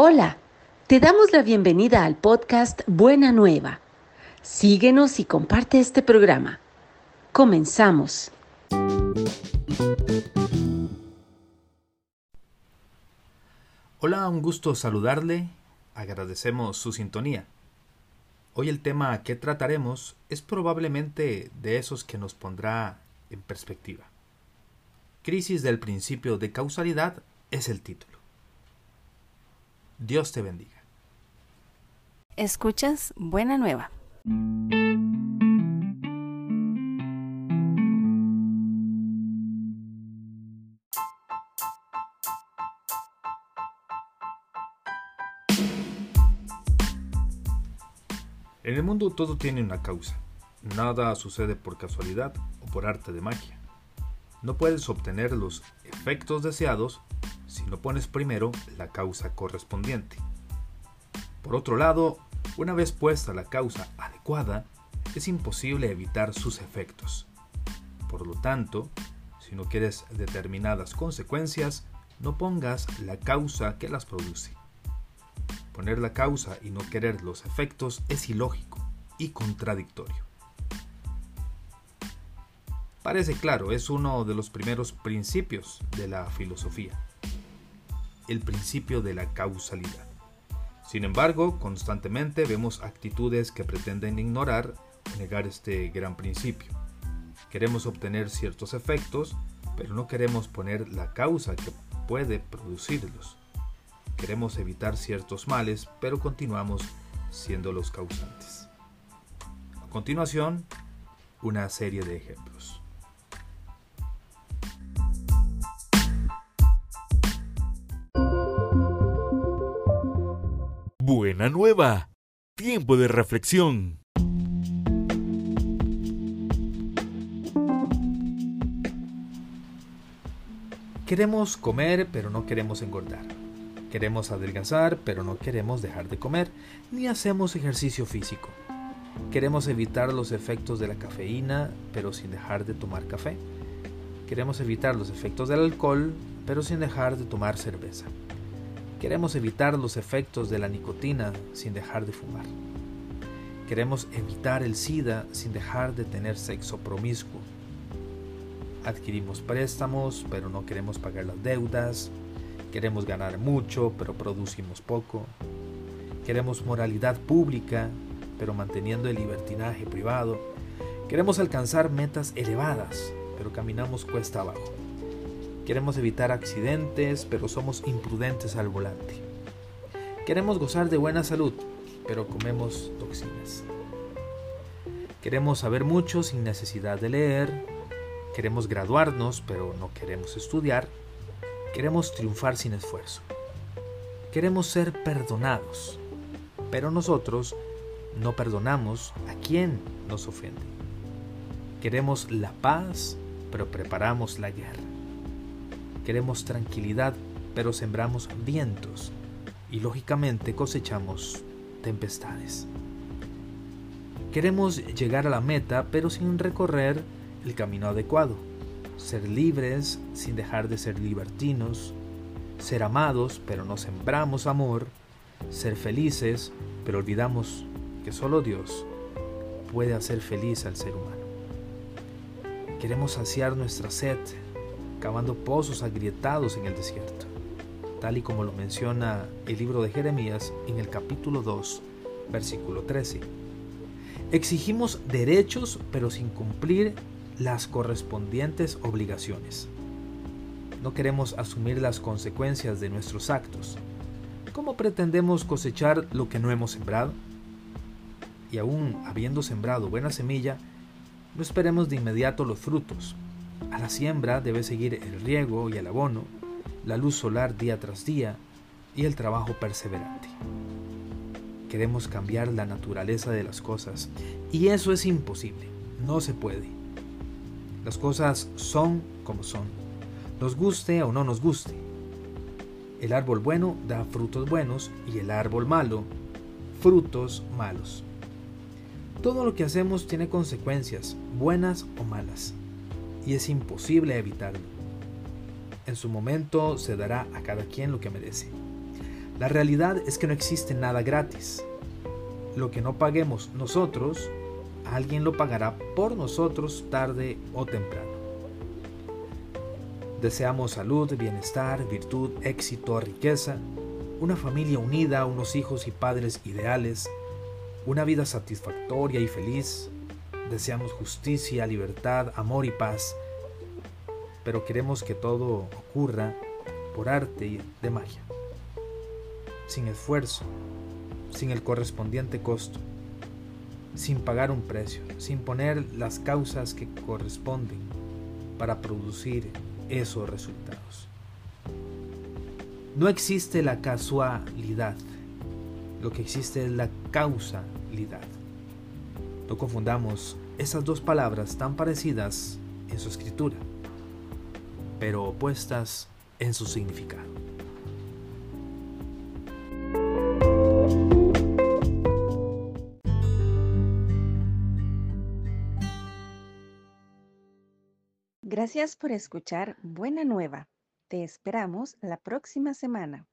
Hola, te damos la bienvenida al podcast Buena Nueva. Síguenos y comparte este programa. Comenzamos. Hola, un gusto saludarle. Agradecemos su sintonía. Hoy el tema que trataremos es probablemente de esos que nos pondrá en perspectiva. Crisis del principio de causalidad es el título. Dios te bendiga. Escuchas Buena Nueva. En el mundo todo tiene una causa. Nada sucede por casualidad o por arte de magia. No puedes obtener los efectos deseados si no pones primero la causa correspondiente. Por otro lado, una vez puesta la causa adecuada, es imposible evitar sus efectos. Por lo tanto, si no quieres determinadas consecuencias, no pongas la causa que las produce. Poner la causa y no querer los efectos es ilógico y contradictorio. Parece claro, es uno de los primeros principios de la filosofía el principio de la causalidad. Sin embargo, constantemente vemos actitudes que pretenden ignorar negar este gran principio. Queremos obtener ciertos efectos, pero no queremos poner la causa que puede producirlos. Queremos evitar ciertos males, pero continuamos siendo los causantes. A continuación, una serie de ejemplos. Buena nueva. Tiempo de reflexión. Queremos comer, pero no queremos engordar. Queremos adelgazar, pero no queremos dejar de comer, ni hacemos ejercicio físico. Queremos evitar los efectos de la cafeína, pero sin dejar de tomar café. Queremos evitar los efectos del alcohol, pero sin dejar de tomar cerveza. Queremos evitar los efectos de la nicotina sin dejar de fumar. Queremos evitar el SIDA sin dejar de tener sexo promiscuo. Adquirimos préstamos, pero no queremos pagar las deudas. Queremos ganar mucho, pero producimos poco. Queremos moralidad pública, pero manteniendo el libertinaje privado. Queremos alcanzar metas elevadas, pero caminamos cuesta abajo. Queremos evitar accidentes, pero somos imprudentes al volante. Queremos gozar de buena salud, pero comemos toxinas. Queremos saber mucho sin necesidad de leer. Queremos graduarnos, pero no queremos estudiar. Queremos triunfar sin esfuerzo. Queremos ser perdonados, pero nosotros no perdonamos a quien nos ofende. Queremos la paz, pero preparamos la guerra. Queremos tranquilidad, pero sembramos vientos y lógicamente cosechamos tempestades. Queremos llegar a la meta, pero sin recorrer el camino adecuado. Ser libres sin dejar de ser libertinos. Ser amados, pero no sembramos amor. Ser felices, pero olvidamos que solo Dios puede hacer feliz al ser humano. Queremos saciar nuestra sed, cavando pozos agrietados en el desierto, tal y como lo menciona el libro de Jeremías en el capítulo 2, versículo 13. Exigimos derechos pero sin cumplir las correspondientes obligaciones. No queremos asumir las consecuencias de nuestros actos. ¿Cómo pretendemos cosechar lo que no hemos sembrado? Y aún habiendo sembrado buena semilla, no esperemos de inmediato los frutos, a la siembra debe seguir el riego y el abono, la luz solar día tras día y el trabajo perseverante. Queremos cambiar la naturaleza de las cosas y eso es imposible, no se puede. Las cosas son como son, nos guste o no nos guste. El árbol bueno da frutos buenos y el árbol malo, frutos malos. Todo lo que hacemos tiene consecuencias, buenas o malas y es imposible evitarlo. En su momento se dará a cada quien lo que merece. La realidad es que no existe nada gratis. Lo que no paguemos nosotros, alguien lo pagará por nosotros tarde o temprano. Deseamos salud, bienestar, virtud, éxito, riqueza, una familia unida, unos hijos y padres ideales, una vida satisfactoria y feliz. Deseamos justicia, libertad, amor y paz, pero queremos que todo ocurra por arte y de magia, sin esfuerzo, sin el correspondiente costo, sin pagar un precio, sin poner las causas que corresponden para producir esos resultados. No existe la casualidad, lo que existe es la causalidad. No confundamos esas dos palabras tan parecidas en su escritura, pero opuestas en su significado. Gracias por escuchar Buena Nueva. Te esperamos la próxima semana.